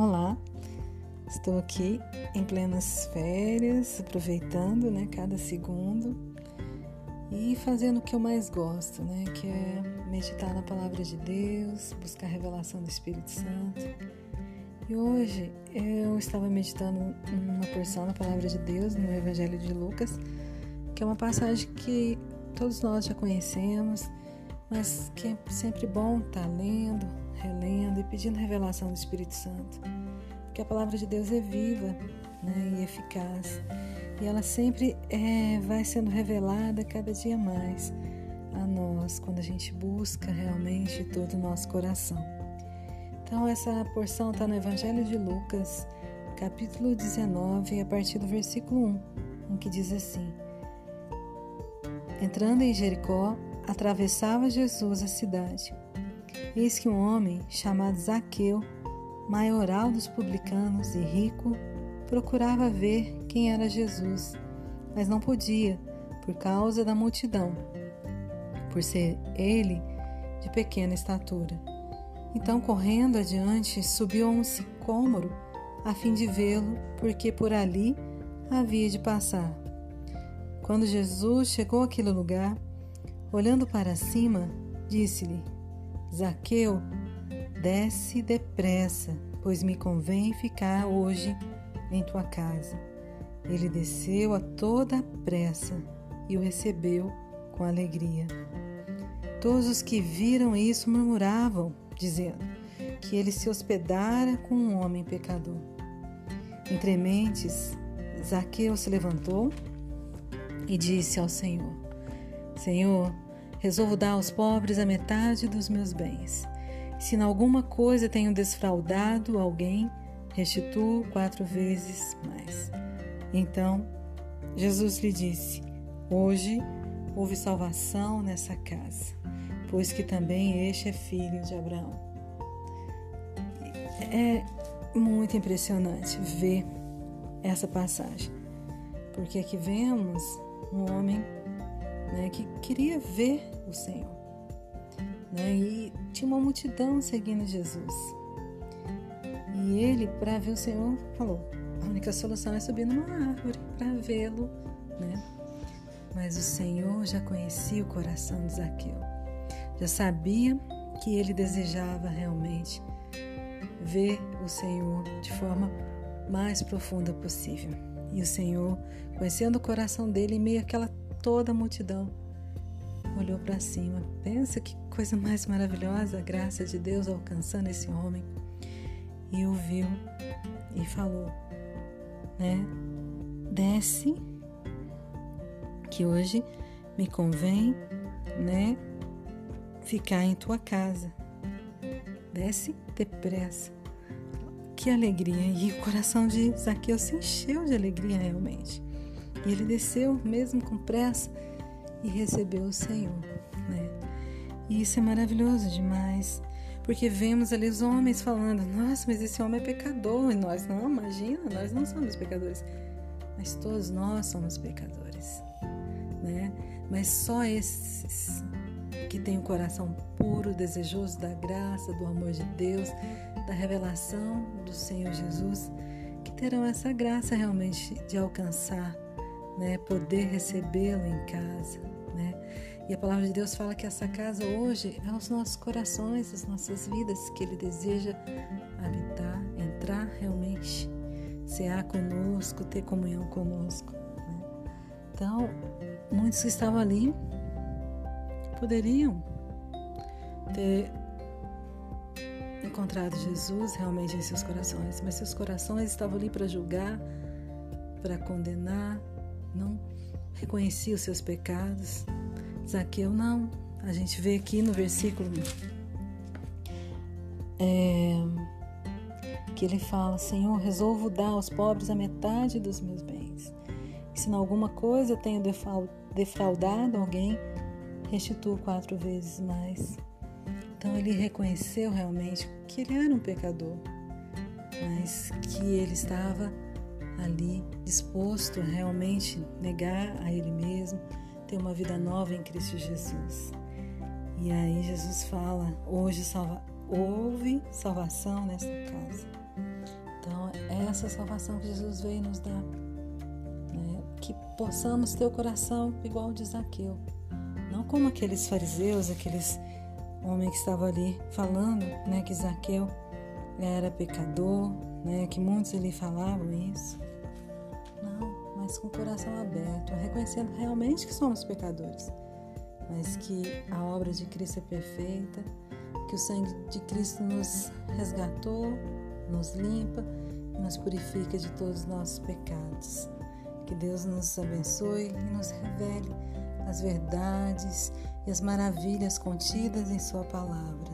Olá, estou aqui em plenas férias, aproveitando né, cada segundo e fazendo o que eu mais gosto, né, que é meditar na palavra de Deus, buscar a revelação do Espírito Santo. E hoje eu estava meditando uma porção da palavra de Deus no Evangelho de Lucas, que é uma passagem que todos nós já conhecemos, mas que é sempre bom estar lendo, relendo e pedindo revelação do Espírito Santo. Porque a palavra de Deus é viva né, e eficaz. E ela sempre é, vai sendo revelada cada dia mais a nós, quando a gente busca realmente todo o nosso coração. Então, essa porção está no Evangelho de Lucas, capítulo 19, a partir do versículo 1, em que diz assim: Entrando em Jericó, atravessava Jesus a cidade. Eis que um homem chamado Zaqueu, maioral dos publicanos e rico, procurava ver quem era Jesus, mas não podia, por causa da multidão, por ser ele de pequena estatura. Então, correndo adiante, subiu a um sicômoro a fim de vê-lo, porque por ali havia de passar. Quando Jesus chegou àquele lugar, olhando para cima, disse-lhe: Zaqueu, desce depressa, pois me convém ficar hoje em tua casa. Ele desceu a toda pressa e o recebeu com alegria. Todos os que viram isso murmuravam, dizendo que ele se hospedara com um homem pecador. Entre mentes, Zaqueu se levantou e disse ao Senhor: Senhor, resolvo dar aos pobres a metade dos meus bens. Se em alguma coisa tenho desfraudado alguém, restituo quatro vezes mais. Então Jesus lhe disse: Hoje houve salvação nessa casa, pois que também este é filho de Abraão. É muito impressionante ver essa passagem, porque aqui vemos um homem né, que queria ver o Senhor. Né, e tinha uma multidão seguindo Jesus. E ele, para ver o Senhor, falou: a única solução é subir numa árvore para vê-lo. Né? Mas o Senhor já conhecia o coração de Zaqueu, já sabia que ele desejava realmente ver o Senhor de forma mais profunda possível. E o Senhor, conhecendo o coração dele em meio àquela toda a multidão, olhou para cima. Pensa que coisa mais maravilhosa a graça de Deus alcançando esse homem. E o viu e falou, né? Desce, que hoje me convém, né? Ficar em tua casa. Desce depressa. Que alegria! E o coração de Zaqueu se encheu de alegria realmente. E ele desceu mesmo com pressa e recebeu o Senhor, né? E isso é maravilhoso demais, porque vemos ali os homens falando: "Nossa, mas esse homem é pecador", e nós não, imagina, nós não somos pecadores. Mas todos nós somos pecadores, né? Mas só esses que têm o coração puro, desejoso da graça, do amor de Deus, da revelação do Senhor Jesus, que terão essa graça realmente de alcançar né, poder recebê-lo em casa, né? E a palavra de Deus fala que essa casa hoje é os nossos corações, as nossas vidas, que Ele deseja habitar, entrar realmente, cear conosco, ter comunhão conosco. Né? Então, muitos que estavam ali poderiam ter encontrado Jesus realmente em seus corações, mas seus corações estavam ali para julgar, para condenar, não reconhecia os seus pecados. Zaqueu não. A gente vê aqui no versículo é, que ele fala: Senhor, resolvo dar aos pobres a metade dos meus bens. E se em alguma coisa tenho defraudado alguém, restituo quatro vezes mais. Então ele reconheceu realmente que ele era um pecador, mas que ele estava ali disposto a realmente negar a Ele mesmo, ter uma vida nova em Cristo Jesus. E aí Jesus fala: hoje salva, houve salvação nesta casa. Então, é essa salvação que Jesus veio nos dar. Né? Que possamos ter o coração igual de Zaqueu. Não como aqueles fariseus, aqueles homens que estavam ali falando né, que Zaqueu era pecador, né, que muitos ali falavam isso. Mas com o coração aberto, reconhecendo realmente que somos pecadores, mas que a obra de Cristo é perfeita, que o sangue de Cristo nos resgatou, nos limpa e nos purifica de todos os nossos pecados. Que Deus nos abençoe e nos revele as verdades e as maravilhas contidas em Sua palavra.